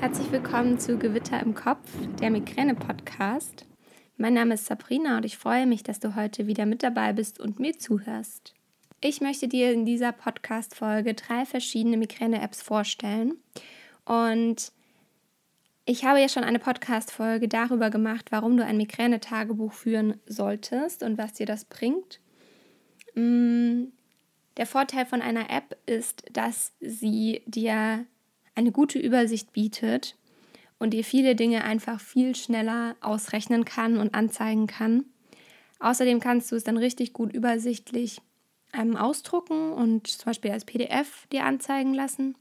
Herzlich willkommen zu Gewitter im Kopf, der Migräne-Podcast. Mein Name ist Sabrina und ich freue mich, dass du heute wieder mit dabei bist und mir zuhörst. Ich möchte dir in dieser Podcast-Folge drei verschiedene Migräne-Apps vorstellen. Und ich habe ja schon eine Podcast-Folge darüber gemacht, warum du ein Migräne-Tagebuch führen solltest und was dir das bringt. Mm, der Vorteil von einer App ist, dass sie dir eine gute Übersicht bietet und dir viele Dinge einfach viel schneller ausrechnen kann und anzeigen kann. Außerdem kannst du es dann richtig gut übersichtlich ähm, ausdrucken und zum Beispiel als PDF dir anzeigen lassen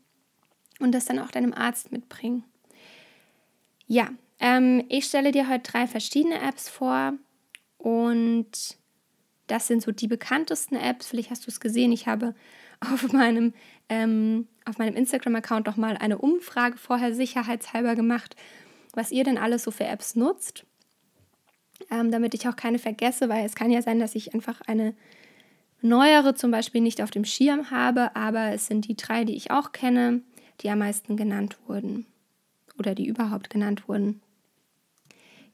und das dann auch deinem Arzt mitbringen. Ja, ähm, ich stelle dir heute drei verschiedene Apps vor und das sind so die bekanntesten Apps. Vielleicht hast du es gesehen. Ich habe auf meinem, ähm, meinem Instagram-Account noch mal eine Umfrage vorher sicherheitshalber gemacht, was ihr denn alles so für Apps nutzt. Ähm, damit ich auch keine vergesse, weil es kann ja sein, dass ich einfach eine neuere zum Beispiel nicht auf dem Schirm habe, aber es sind die drei, die ich auch kenne, die am meisten genannt wurden oder die überhaupt genannt wurden.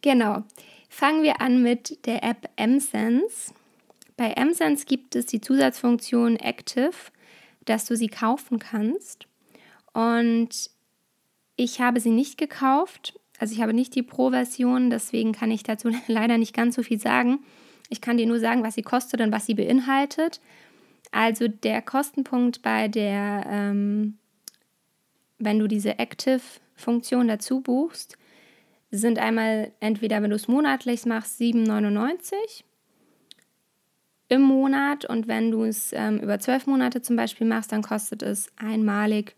Genau. Fangen wir an mit der App MSense. Bei MSense gibt es die Zusatzfunktion Active, dass du sie kaufen kannst. Und ich habe sie nicht gekauft. Also ich habe nicht die Pro-Version, deswegen kann ich dazu leider nicht ganz so viel sagen. Ich kann dir nur sagen, was sie kostet und was sie beinhaltet. Also der Kostenpunkt bei der, ähm, wenn du diese Active-Funktion dazu buchst, sind einmal entweder, wenn du es monatlich machst, 7,99 im Monat und wenn du es ähm, über zwölf Monate zum Beispiel machst, dann kostet es einmalig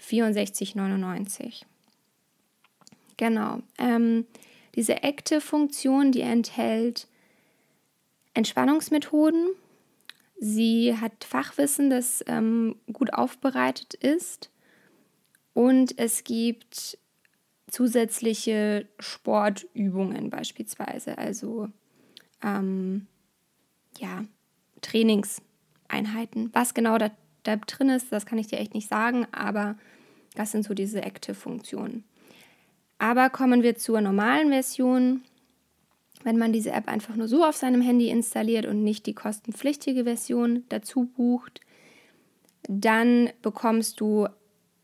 64,99. Genau. Ähm, diese Active-Funktion, die enthält Entspannungsmethoden. Sie hat Fachwissen, das ähm, gut aufbereitet ist. Und es gibt zusätzliche Sportübungen beispielsweise. Also ähm, ja, Trainingseinheiten. Was genau da, da drin ist, das kann ich dir echt nicht sagen, aber das sind so diese Active-Funktionen. Aber kommen wir zur normalen Version. Wenn man diese App einfach nur so auf seinem Handy installiert und nicht die kostenpflichtige Version dazu bucht, dann bekommst du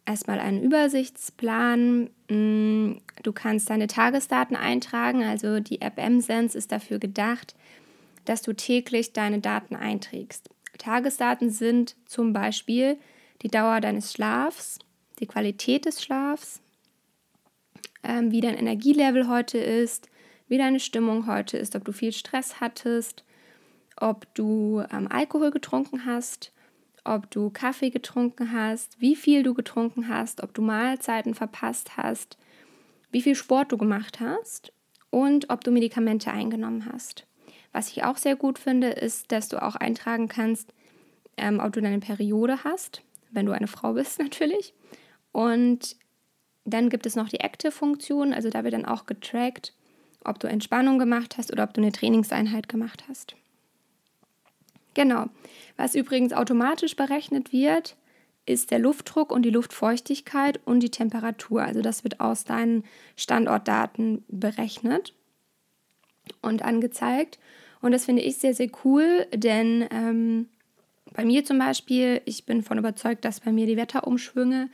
erstmal einen Übersichtsplan. Mm, du kannst deine Tagesdaten eintragen. Also die App MSense ist dafür gedacht, dass du täglich deine Daten einträgst. Tagesdaten sind zum Beispiel die Dauer deines Schlafs, die Qualität des Schlafs, ähm, wie dein Energielevel heute ist, wie deine Stimmung heute ist, ob du viel Stress hattest, ob du ähm, Alkohol getrunken hast, ob du Kaffee getrunken hast, wie viel du getrunken hast, ob du Mahlzeiten verpasst hast, wie viel Sport du gemacht hast und ob du Medikamente eingenommen hast. Was ich auch sehr gut finde, ist, dass du auch eintragen kannst, ähm, ob du deine Periode hast, wenn du eine Frau bist natürlich. Und dann gibt es noch die Active-Funktion, also da wird dann auch getrackt, ob du Entspannung gemacht hast oder ob du eine Trainingseinheit gemacht hast. Genau. Was übrigens automatisch berechnet wird, ist der Luftdruck und die Luftfeuchtigkeit und die Temperatur. Also das wird aus deinen Standortdaten berechnet und angezeigt. Und das finde ich sehr, sehr cool, denn ähm, bei mir zum Beispiel, ich bin davon überzeugt, dass bei mir die Wetterumschwünge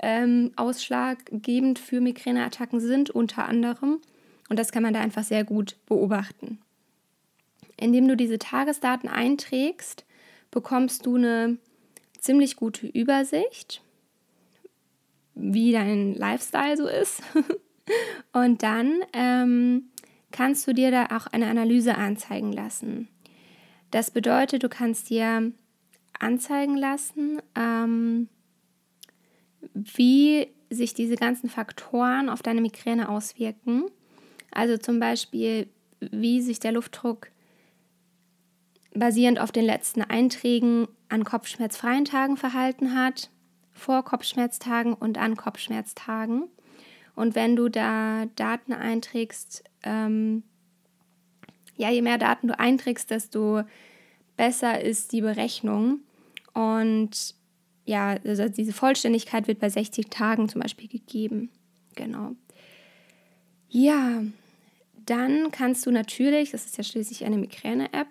ähm, ausschlaggebend für Migräneattacken sind, unter anderem. Und das kann man da einfach sehr gut beobachten. Indem du diese Tagesdaten einträgst, bekommst du eine ziemlich gute Übersicht, wie dein Lifestyle so ist. Und dann ähm, kannst du dir da auch eine Analyse anzeigen lassen. Das bedeutet, du kannst dir anzeigen lassen, ähm, wie sich diese ganzen Faktoren auf deine Migräne auswirken. Also zum Beispiel, wie sich der Luftdruck basierend auf den letzten Einträgen an kopfschmerzfreien Tagen verhalten hat, vor Kopfschmerztagen und an Kopfschmerztagen. Und wenn du da Daten einträgst, ähm, ja, je mehr Daten du einträgst, desto besser ist die Berechnung. Und ja, also diese Vollständigkeit wird bei 60 Tagen zum Beispiel gegeben. Genau. Ja, dann kannst du natürlich, das ist ja schließlich eine Migräne-App,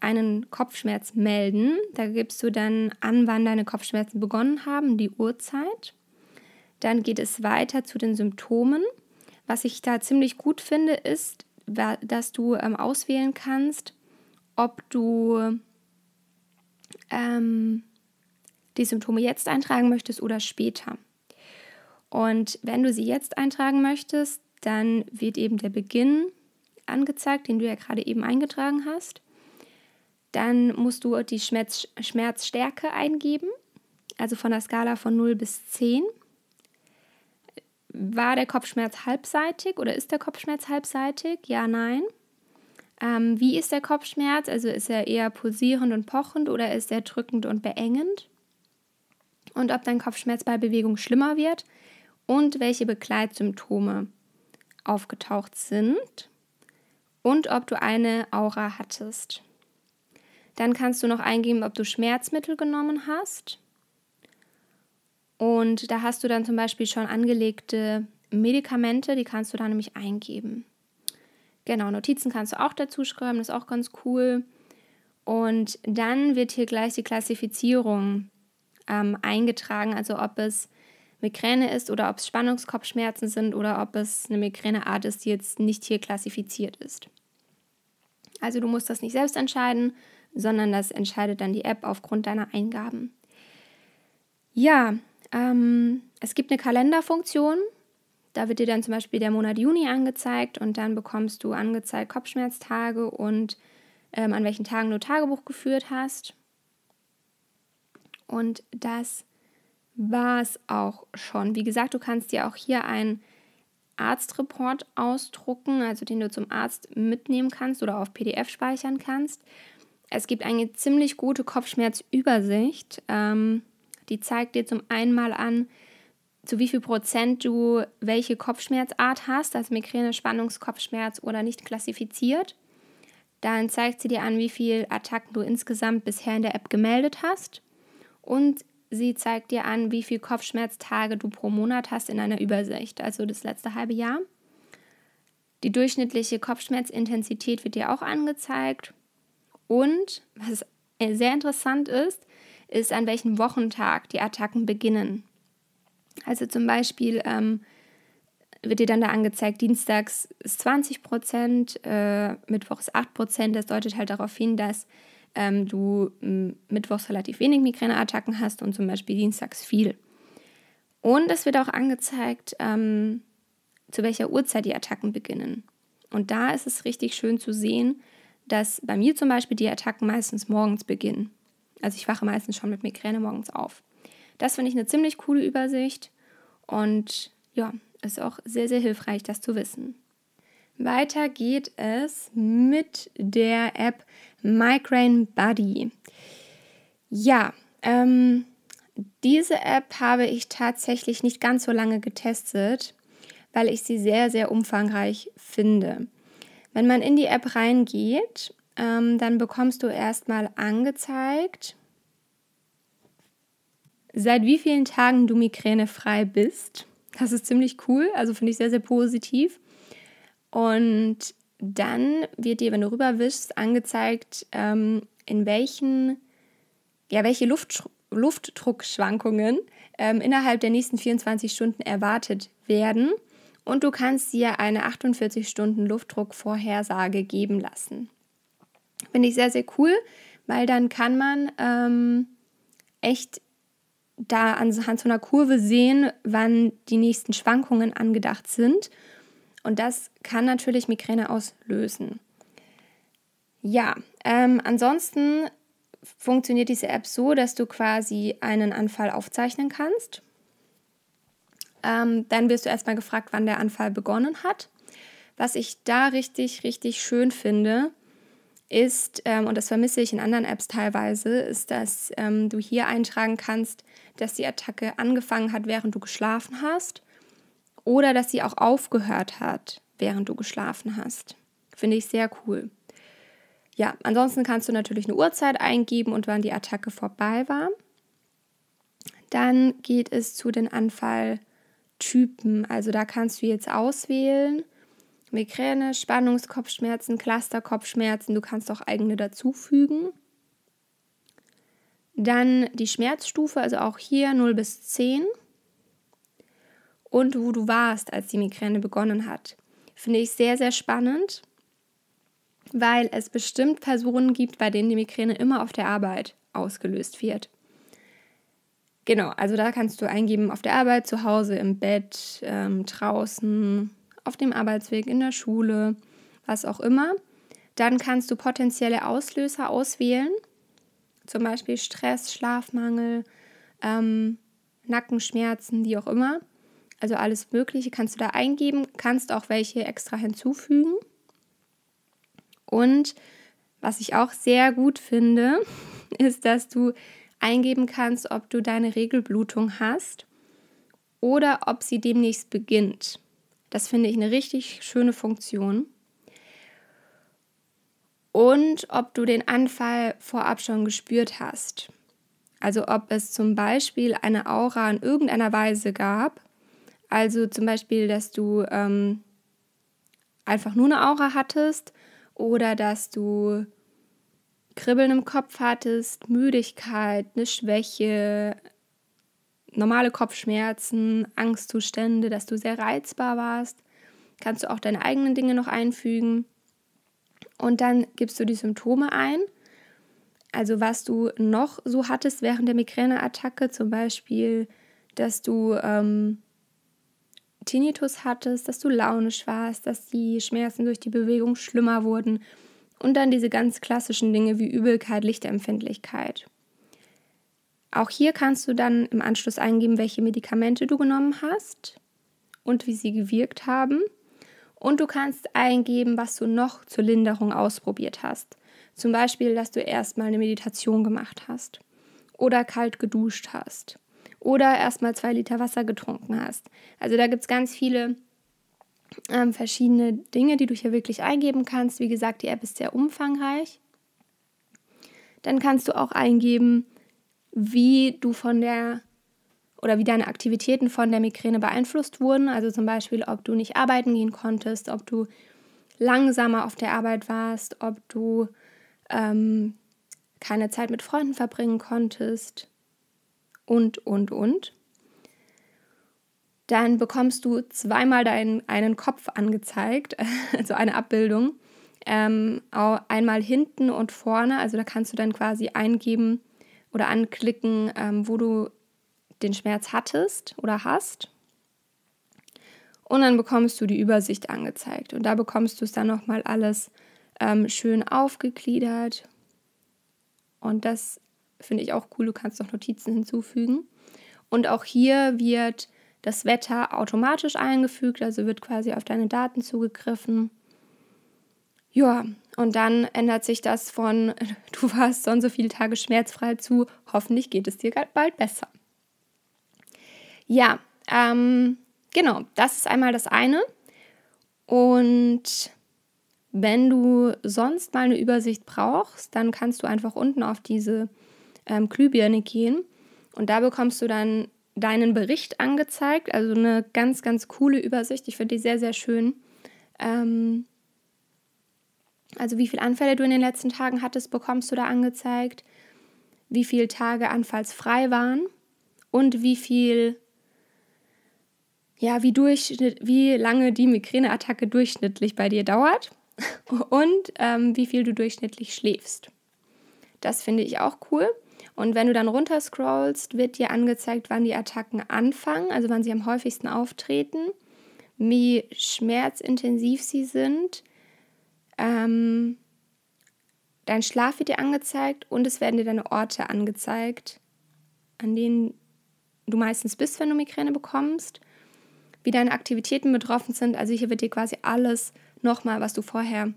einen Kopfschmerz melden. Da gibst du dann an, wann deine Kopfschmerzen begonnen haben, die Uhrzeit. Dann geht es weiter zu den Symptomen. Was ich da ziemlich gut finde, ist, dass du ähm, auswählen kannst, ob du ähm, die Symptome jetzt eintragen möchtest oder später. Und wenn du sie jetzt eintragen möchtest, dann wird eben der Beginn angezeigt, den du ja gerade eben eingetragen hast. Dann musst du die Schmerz Schmerzstärke eingeben, also von der Skala von 0 bis 10. War der Kopfschmerz halbseitig oder ist der Kopfschmerz halbseitig? Ja, nein. Ähm, wie ist der Kopfschmerz? Also ist er eher pulsierend und pochend oder ist er drückend und beengend? Und ob dein Kopfschmerz bei Bewegung schlimmer wird und welche Begleitsymptome aufgetaucht sind und ob du eine Aura hattest. Dann kannst du noch eingeben, ob du Schmerzmittel genommen hast. Und da hast du dann zum Beispiel schon angelegte Medikamente, die kannst du da nämlich eingeben. Genau, Notizen kannst du auch dazu schreiben, das ist auch ganz cool. Und dann wird hier gleich die Klassifizierung ähm, eingetragen, also ob es Migräne ist oder ob es Spannungskopfschmerzen sind oder ob es eine Migräneart ist, die jetzt nicht hier klassifiziert ist. Also du musst das nicht selbst entscheiden, sondern das entscheidet dann die App aufgrund deiner Eingaben. Ja, ähm, es gibt eine Kalenderfunktion. Da wird dir dann zum Beispiel der Monat Juni angezeigt und dann bekommst du angezeigt Kopfschmerztage und ähm, an welchen Tagen du Tagebuch geführt hast. Und das war es auch schon. Wie gesagt, du kannst dir auch hier einen Arztreport ausdrucken, also den du zum Arzt mitnehmen kannst oder auf PDF speichern kannst. Es gibt eine ziemlich gute Kopfschmerzübersicht. Ähm, die zeigt dir zum einen mal an, zu wie viel Prozent du welche Kopfschmerzart hast, also Migräne, Spannungskopfschmerz oder nicht klassifiziert. Dann zeigt sie dir an, wie viele Attacken du insgesamt bisher in der App gemeldet hast. Und sie zeigt dir an, wie viele Kopfschmerztage du pro Monat hast in einer Übersicht, also das letzte halbe Jahr. Die durchschnittliche Kopfschmerzintensität wird dir auch angezeigt. Und was sehr interessant ist, ist, an welchem Wochentag die Attacken beginnen. Also zum Beispiel ähm, wird dir dann da angezeigt, dienstags ist 20 Prozent, äh, mittwochs 8 Prozent. Das deutet halt darauf hin, dass ähm, du mittwochs relativ wenig Migräneattacken hast und zum Beispiel dienstags viel. Und es wird auch angezeigt, ähm, zu welcher Uhrzeit die Attacken beginnen. Und da ist es richtig schön zu sehen, dass bei mir zum Beispiel die Attacken meistens morgens beginnen. Also ich wache meistens schon mit Migräne morgens auf. Das finde ich eine ziemlich coole Übersicht und ja, ist auch sehr, sehr hilfreich, das zu wissen. Weiter geht es mit der App Migraine Buddy. Ja, ähm, diese App habe ich tatsächlich nicht ganz so lange getestet, weil ich sie sehr, sehr umfangreich finde. Wenn man in die App reingeht, ähm, dann bekommst du erstmal angezeigt, seit wie vielen Tagen du migränefrei bist. Das ist ziemlich cool, also finde ich sehr, sehr positiv. Und dann wird dir, wenn du rüberwischst, angezeigt, ähm, in welchen, ja, welche Luft, Luftdruckschwankungen ähm, innerhalb der nächsten 24 Stunden erwartet werden. Und du kannst dir eine 48 Stunden Luftdruckvorhersage geben lassen. Finde ich sehr, sehr cool, weil dann kann man ähm, echt da anhand so einer Kurve sehen, wann die nächsten Schwankungen angedacht sind und das kann natürlich Migräne auslösen. Ja, ähm, ansonsten funktioniert diese App so, dass du quasi einen Anfall aufzeichnen kannst. Ähm, dann wirst du erstmal gefragt, wann der Anfall begonnen hat. Was ich da richtig, richtig schön finde, ist, ähm, und das vermisse ich in anderen Apps teilweise, ist, dass ähm, du hier eintragen kannst, dass die Attacke angefangen hat, während du geschlafen hast oder dass sie auch aufgehört hat, während du geschlafen hast. Finde ich sehr cool. Ja, ansonsten kannst du natürlich eine Uhrzeit eingeben und wann die Attacke vorbei war. Dann geht es zu den Anfallorten. Typen. Also da kannst du jetzt auswählen. Migräne, Spannungskopfschmerzen, Clusterkopfschmerzen. Du kannst auch eigene dazufügen. Dann die Schmerzstufe, also auch hier 0 bis 10. Und wo du warst, als die Migräne begonnen hat. Finde ich sehr, sehr spannend, weil es bestimmt Personen gibt, bei denen die Migräne immer auf der Arbeit ausgelöst wird. Genau, also da kannst du eingeben auf der Arbeit, zu Hause, im Bett, ähm, draußen, auf dem Arbeitsweg, in der Schule, was auch immer. Dann kannst du potenzielle Auslöser auswählen zum Beispiel Stress, Schlafmangel, ähm, Nackenschmerzen, wie auch immer. Also alles Mögliche kannst du da eingeben, kannst auch welche extra hinzufügen. Und was ich auch sehr gut finde, ist, dass du eingeben kannst, ob du deine Regelblutung hast oder ob sie demnächst beginnt. Das finde ich eine richtig schöne Funktion und ob du den Anfall vorab schon gespürt hast. Also ob es zum Beispiel eine Aura in irgendeiner Weise gab. Also zum Beispiel, dass du ähm, einfach nur eine Aura hattest oder dass du Kribbeln im Kopf hattest, Müdigkeit, eine Schwäche, normale Kopfschmerzen, Angstzustände, dass du sehr reizbar warst. Kannst du auch deine eigenen Dinge noch einfügen. Und dann gibst du die Symptome ein. Also was du noch so hattest während der Migräneattacke, zum Beispiel, dass du ähm, Tinnitus hattest, dass du launisch warst, dass die Schmerzen durch die Bewegung schlimmer wurden und dann diese ganz klassischen Dinge wie Übelkeit, Lichtempfindlichkeit. Auch hier kannst du dann im Anschluss eingeben, welche Medikamente du genommen hast und wie sie gewirkt haben. Und du kannst eingeben, was du noch zur Linderung ausprobiert hast. Zum Beispiel, dass du erstmal eine Meditation gemacht hast oder kalt geduscht hast oder erstmal zwei Liter Wasser getrunken hast. Also da gibt es ganz viele ähm, verschiedene Dinge, die du hier wirklich eingeben kannst. Wie gesagt, die App ist sehr umfangreich. Dann kannst du auch eingeben, wie du von der oder wie deine Aktivitäten von der Migräne beeinflusst wurden. Also zum Beispiel, ob du nicht arbeiten gehen konntest, ob du langsamer auf der Arbeit warst, ob du ähm, keine Zeit mit Freunden verbringen konntest und, und, und. Dann bekommst du zweimal deinen, einen Kopf angezeigt, also eine Abbildung. Ähm, einmal hinten und vorne, also da kannst du dann quasi eingeben oder anklicken, ähm, wo du den Schmerz hattest oder hast. Und dann bekommst du die Übersicht angezeigt. Und da bekommst du es dann nochmal alles ähm, schön aufgegliedert. Und das finde ich auch cool. Du kannst noch Notizen hinzufügen. Und auch hier wird das Wetter automatisch eingefügt, also wird quasi auf deine Daten zugegriffen. Ja, und dann ändert sich das von du warst so so viele Tage schmerzfrei zu hoffentlich geht es dir bald besser. Ja, ähm, genau, das ist einmal das eine. Und wenn du sonst mal eine Übersicht brauchst, dann kannst du einfach unten auf diese ähm, Glühbirne gehen und da bekommst du dann deinen Bericht angezeigt. Also eine ganz, ganz coole Übersicht. Ich finde die sehr, sehr schön. Ähm, also wie viele Anfälle du in den letzten Tagen hattest, bekommst du da angezeigt. Wie viele Tage anfallsfrei waren und wie viel ja, wie, Durchschnitt, wie lange die Migräneattacke durchschnittlich bei dir dauert und ähm, wie viel du durchschnittlich schläfst. Das finde ich auch cool. Und wenn du dann runterscrollst, wird dir angezeigt, wann die Attacken anfangen, also wann sie am häufigsten auftreten, wie schmerzintensiv sie sind. Ähm, dein Schlaf wird dir angezeigt und es werden dir deine Orte angezeigt, an denen du meistens bist, wenn du Migräne bekommst wie deine Aktivitäten betroffen sind. Also hier wird dir quasi alles nochmal, was du vorher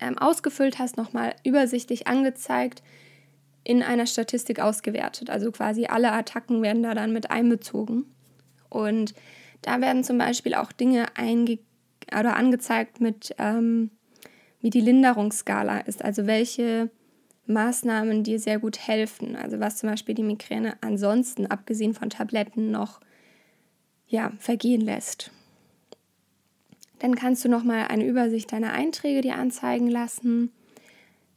ähm, ausgefüllt hast, nochmal übersichtlich angezeigt, in einer Statistik ausgewertet. Also quasi alle Attacken werden da dann mit einbezogen. Und da werden zum Beispiel auch Dinge einge oder angezeigt mit, ähm, wie die Linderungsskala ist, also welche Maßnahmen dir sehr gut helfen. Also was zum Beispiel die Migräne ansonsten, abgesehen von Tabletten, noch ja, vergehen lässt. Dann kannst du nochmal eine Übersicht deiner Einträge dir anzeigen lassen.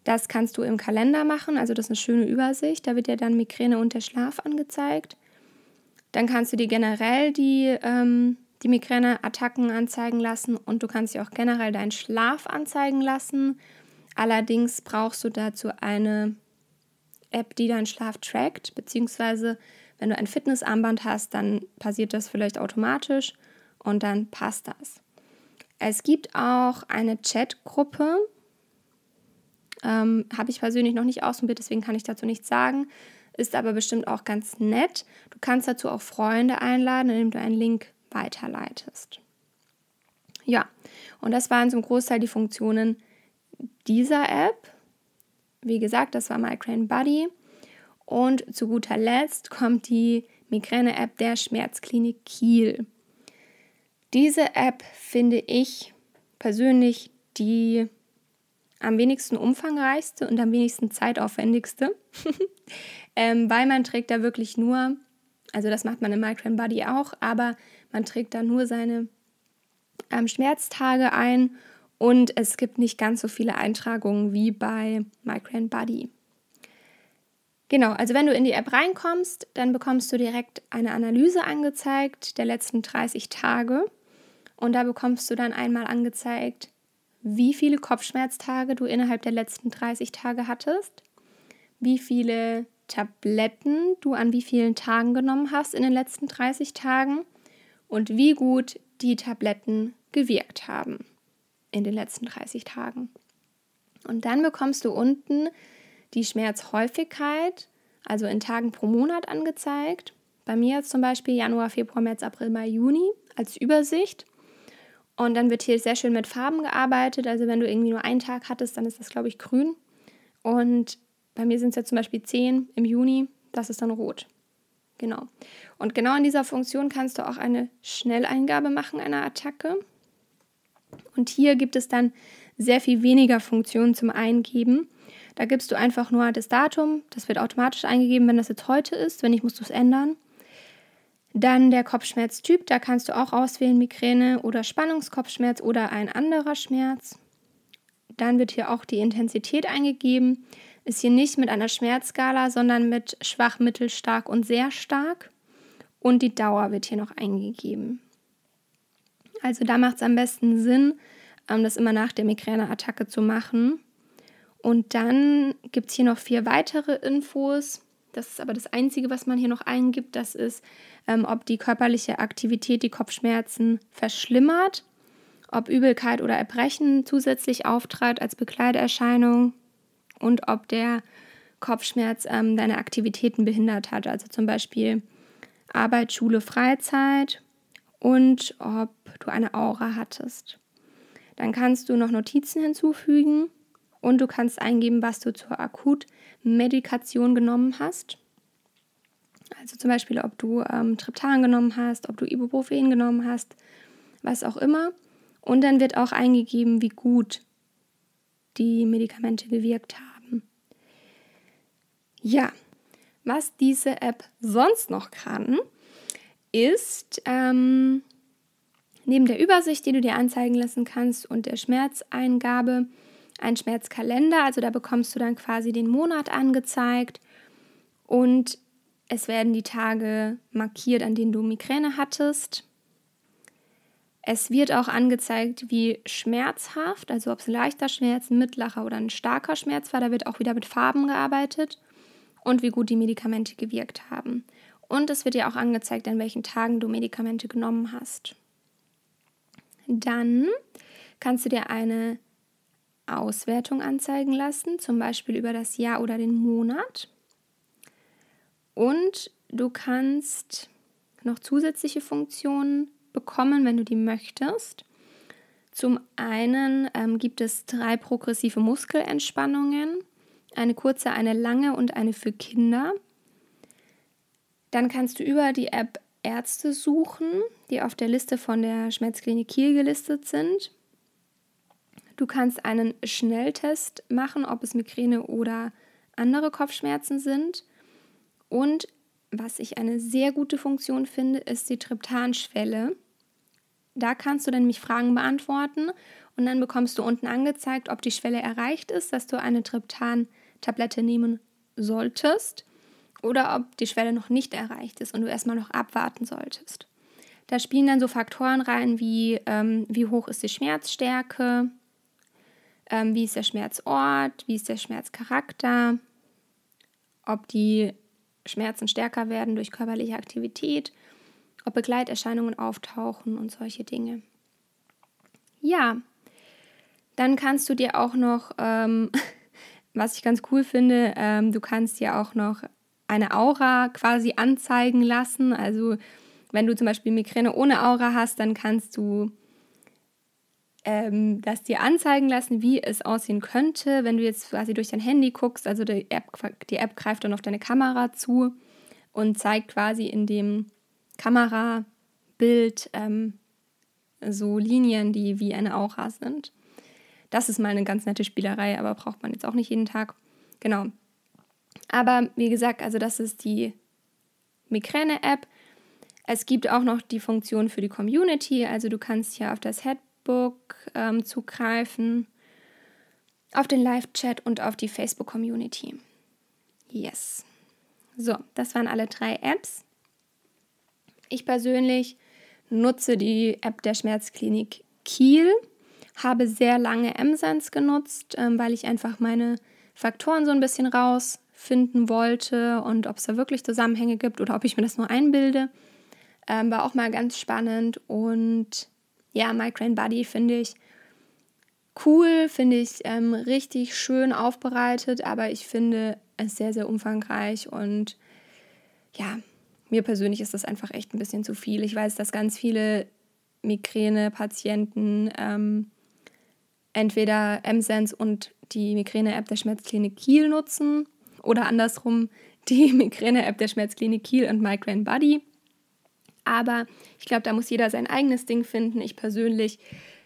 Das kannst du im Kalender machen, also das ist eine schöne Übersicht. Da wird dir dann Migräne und der Schlaf angezeigt. Dann kannst du dir generell die, ähm, die Migräneattacken anzeigen lassen und du kannst dir auch generell deinen Schlaf anzeigen lassen. Allerdings brauchst du dazu eine App, die deinen Schlaf trackt, beziehungsweise wenn du ein Fitnessarmband hast, dann passiert das vielleicht automatisch und dann passt das. Es gibt auch eine Chatgruppe, ähm, habe ich persönlich noch nicht ausprobiert, deswegen kann ich dazu nichts sagen. Ist aber bestimmt auch ganz nett. Du kannst dazu auch Freunde einladen, indem du einen Link weiterleitest. Ja, und das waren zum Großteil die Funktionen dieser App. Wie gesagt, das war Migraine Buddy. Und zu guter Letzt kommt die Migräne-App der Schmerzklinik Kiel. Diese App finde ich persönlich die am wenigsten umfangreichste und am wenigsten zeitaufwendigste, ähm, weil man trägt da wirklich nur, also das macht man im Migraine Buddy auch, aber man trägt da nur seine ähm, Schmerztage ein und es gibt nicht ganz so viele Eintragungen wie bei Migraine Buddy. Genau, also wenn du in die App reinkommst, dann bekommst du direkt eine Analyse angezeigt der letzten 30 Tage. Und da bekommst du dann einmal angezeigt, wie viele Kopfschmerztage du innerhalb der letzten 30 Tage hattest, wie viele Tabletten du an wie vielen Tagen genommen hast in den letzten 30 Tagen und wie gut die Tabletten gewirkt haben in den letzten 30 Tagen. Und dann bekommst du unten die Schmerzhäufigkeit, also in Tagen pro Monat angezeigt. Bei mir jetzt zum Beispiel Januar, Februar, März, April, Mai, Juni als Übersicht. Und dann wird hier sehr schön mit Farben gearbeitet. Also wenn du irgendwie nur einen Tag hattest, dann ist das, glaube ich, grün. Und bei mir sind es jetzt zum Beispiel 10 im Juni, das ist dann rot. Genau. Und genau in dieser Funktion kannst du auch eine Schnelleingabe machen einer Attacke. Und hier gibt es dann sehr viel weniger Funktionen zum Eingeben. Da gibst du einfach nur das Datum, das wird automatisch eingegeben, wenn das jetzt heute ist, wenn nicht, musst du es ändern. Dann der Kopfschmerztyp, da kannst du auch auswählen Migräne oder Spannungskopfschmerz oder ein anderer Schmerz. Dann wird hier auch die Intensität eingegeben. Ist hier nicht mit einer Schmerzskala, sondern mit schwach, mittel, stark und sehr stark. Und die Dauer wird hier noch eingegeben. Also da macht es am besten Sinn, ähm, das immer nach der Migräneattacke zu machen. Und dann gibt es hier noch vier weitere Infos. Das ist aber das Einzige, was man hier noch eingibt. Das ist, ähm, ob die körperliche Aktivität die Kopfschmerzen verschlimmert, ob Übelkeit oder Erbrechen zusätzlich auftrat als Begleiterscheinung und ob der Kopfschmerz ähm, deine Aktivitäten behindert hat. Also zum Beispiel Arbeit, Schule, Freizeit und ob du eine Aura hattest. Dann kannst du noch Notizen hinzufügen und du kannst eingeben, was du zur Akutmedikation genommen hast. Also zum Beispiel, ob du ähm, Triptan genommen hast, ob du Ibuprofen genommen hast, was auch immer. Und dann wird auch eingegeben, wie gut die Medikamente gewirkt haben. Ja, was diese App sonst noch kann, ist ähm, neben der Übersicht, die du dir anzeigen lassen kannst und der Schmerzeingabe, ein Schmerzkalender. Also da bekommst du dann quasi den Monat angezeigt und es werden die Tage markiert, an denen du Migräne hattest. Es wird auch angezeigt, wie schmerzhaft, also ob es ein leichter Schmerz, ein mittlerer oder ein starker Schmerz war. Da wird auch wieder mit Farben gearbeitet und wie gut die Medikamente gewirkt haben. Und es wird dir auch angezeigt, an welchen Tagen du Medikamente genommen hast. Dann kannst du dir eine Auswertung anzeigen lassen, zum Beispiel über das Jahr oder den Monat. Und du kannst noch zusätzliche Funktionen bekommen, wenn du die möchtest. Zum einen ähm, gibt es drei progressive Muskelentspannungen, eine kurze, eine lange und eine für Kinder. Dann kannst du über die App Ärzte suchen, die auf der Liste von der Schmerzklinik Kiel gelistet sind. Du kannst einen Schnelltest machen, ob es Migräne oder andere Kopfschmerzen sind. Und was ich eine sehr gute Funktion finde, ist die Triptanschwelle. Da kannst du dann nämlich Fragen beantworten und dann bekommst du unten angezeigt, ob die Schwelle erreicht ist, dass du eine Triptan-Tablette nehmen solltest oder ob die Schwelle noch nicht erreicht ist und du erstmal noch abwarten solltest. Da spielen dann so Faktoren rein wie, ähm, wie hoch ist die Schmerzstärke, ähm, wie ist der Schmerzort, wie ist der Schmerzcharakter, ob die Schmerzen stärker werden durch körperliche Aktivität, ob Begleiterscheinungen auftauchen und solche Dinge. Ja, dann kannst du dir auch noch, ähm, was ich ganz cool finde, ähm, du kannst dir auch noch eine Aura quasi anzeigen lassen. Also wenn du zum Beispiel Migräne ohne Aura hast, dann kannst du ähm, das dir anzeigen lassen, wie es aussehen könnte, wenn du jetzt quasi durch dein Handy guckst. Also die App, die App greift dann auf deine Kamera zu und zeigt quasi in dem Kamerabild ähm, so Linien, die wie eine Aura sind. Das ist mal eine ganz nette Spielerei, aber braucht man jetzt auch nicht jeden Tag. Genau. Aber wie gesagt, also das ist die Migräne-App. Es gibt auch noch die Funktion für die Community, also du kannst hier auf das Headbook ähm, zugreifen, auf den Live-Chat und auf die Facebook-Community. Yes. So, das waren alle drei Apps. Ich persönlich nutze die App der Schmerzklinik Kiel, habe sehr lange M-Sense genutzt, ähm, weil ich einfach meine Faktoren so ein bisschen rausfinden wollte und ob es da wirklich Zusammenhänge gibt oder ob ich mir das nur einbilde. Ähm, war auch mal ganz spannend und ja, Migraine Buddy finde ich cool, finde ich ähm, richtig schön aufbereitet, aber ich finde es sehr, sehr umfangreich und ja, mir persönlich ist das einfach echt ein bisschen zu viel. Ich weiß, dass ganz viele Migräne-Patienten ähm, entweder M-Sense und die Migräne-App der Schmerzklinik Kiel nutzen oder andersrum die Migräne-App der Schmerzklinik Kiel und Migraine Buddy. Aber ich glaube, da muss jeder sein eigenes Ding finden. Ich persönlich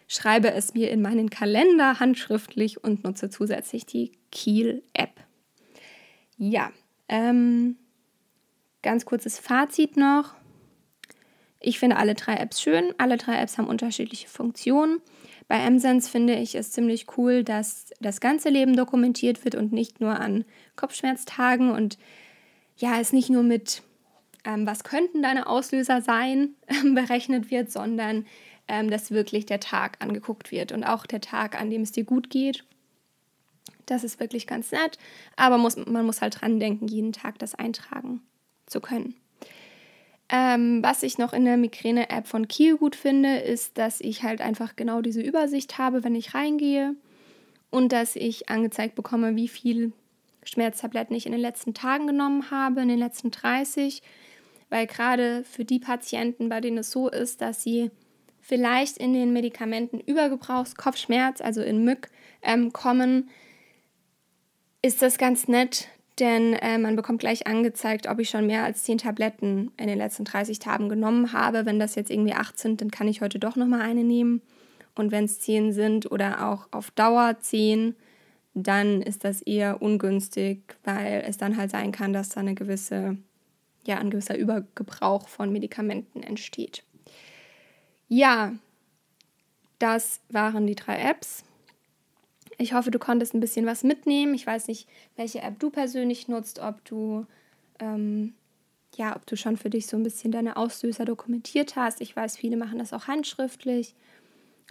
schreibe es mir in meinen Kalender handschriftlich und nutze zusätzlich die Kiel-App. Ja, ähm, ganz kurzes Fazit noch. Ich finde alle drei Apps schön. Alle drei Apps haben unterschiedliche Funktionen. Bei MSense finde ich es ziemlich cool, dass das ganze Leben dokumentiert wird und nicht nur an Kopfschmerztagen und ja, es nicht nur mit ähm, was könnten deine Auslöser sein, ähm, berechnet wird, sondern ähm, dass wirklich der Tag angeguckt wird und auch der Tag, an dem es dir gut geht. Das ist wirklich ganz nett, aber muss, man muss halt dran denken, jeden Tag das eintragen zu können. Ähm, was ich noch in der Migräne-App von Kiel gut finde, ist, dass ich halt einfach genau diese Übersicht habe, wenn ich reingehe. Und dass ich angezeigt bekomme, wie viel Schmerztabletten ich in den letzten Tagen genommen habe, in den letzten 30 weil gerade für die Patienten, bei denen es so ist, dass sie vielleicht in den Medikamenten Übergebrauchs, Kopfschmerz, also in Mück, ähm, kommen, ist das ganz nett, denn äh, man bekommt gleich angezeigt, ob ich schon mehr als 10 Tabletten in den letzten 30 Tagen genommen habe. Wenn das jetzt irgendwie 8 sind, dann kann ich heute doch nochmal eine nehmen. Und wenn es 10 sind oder auch auf Dauer 10, dann ist das eher ungünstig, weil es dann halt sein kann, dass da eine gewisse ja, ein gewisser Übergebrauch von Medikamenten entsteht. Ja, das waren die drei Apps. Ich hoffe, du konntest ein bisschen was mitnehmen. Ich weiß nicht, welche App du persönlich nutzt, ob du ähm, ja, ob du schon für dich so ein bisschen deine Auslöser dokumentiert hast. Ich weiß, viele machen das auch handschriftlich.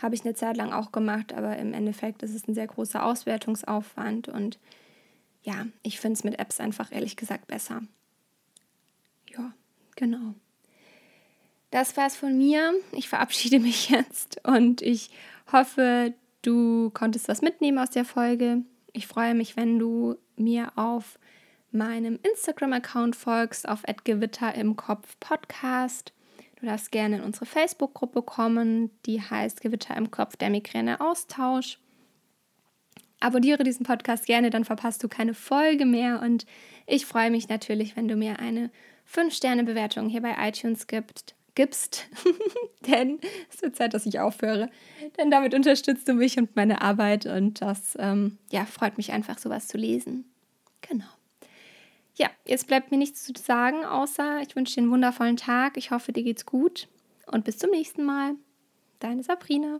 Habe ich eine Zeit lang auch gemacht, aber im Endeffekt ist es ein sehr großer Auswertungsaufwand und ja, ich finde es mit Apps einfach ehrlich gesagt besser. Ja, genau. Das war's von mir. Ich verabschiede mich jetzt und ich hoffe, du konntest was mitnehmen aus der Folge. Ich freue mich, wenn du mir auf meinem Instagram-Account folgst, auf Gewitter im Kopf Podcast. Du darfst gerne in unsere Facebook-Gruppe kommen, die heißt Gewitter im Kopf der Migräne Austausch. Abonniere diesen Podcast gerne, dann verpasst du keine Folge mehr und ich freue mich natürlich, wenn du mir eine 5-Sterne-Bewertung hier bei iTunes gibt, gibst, denn es wird Zeit, dass ich aufhöre. Denn damit unterstützt du mich und meine Arbeit und das ähm, ja, freut mich einfach, sowas zu lesen. Genau. Ja, jetzt bleibt mir nichts zu sagen, außer ich wünsche dir einen wundervollen Tag. Ich hoffe, dir geht's gut und bis zum nächsten Mal. Deine Sabrina.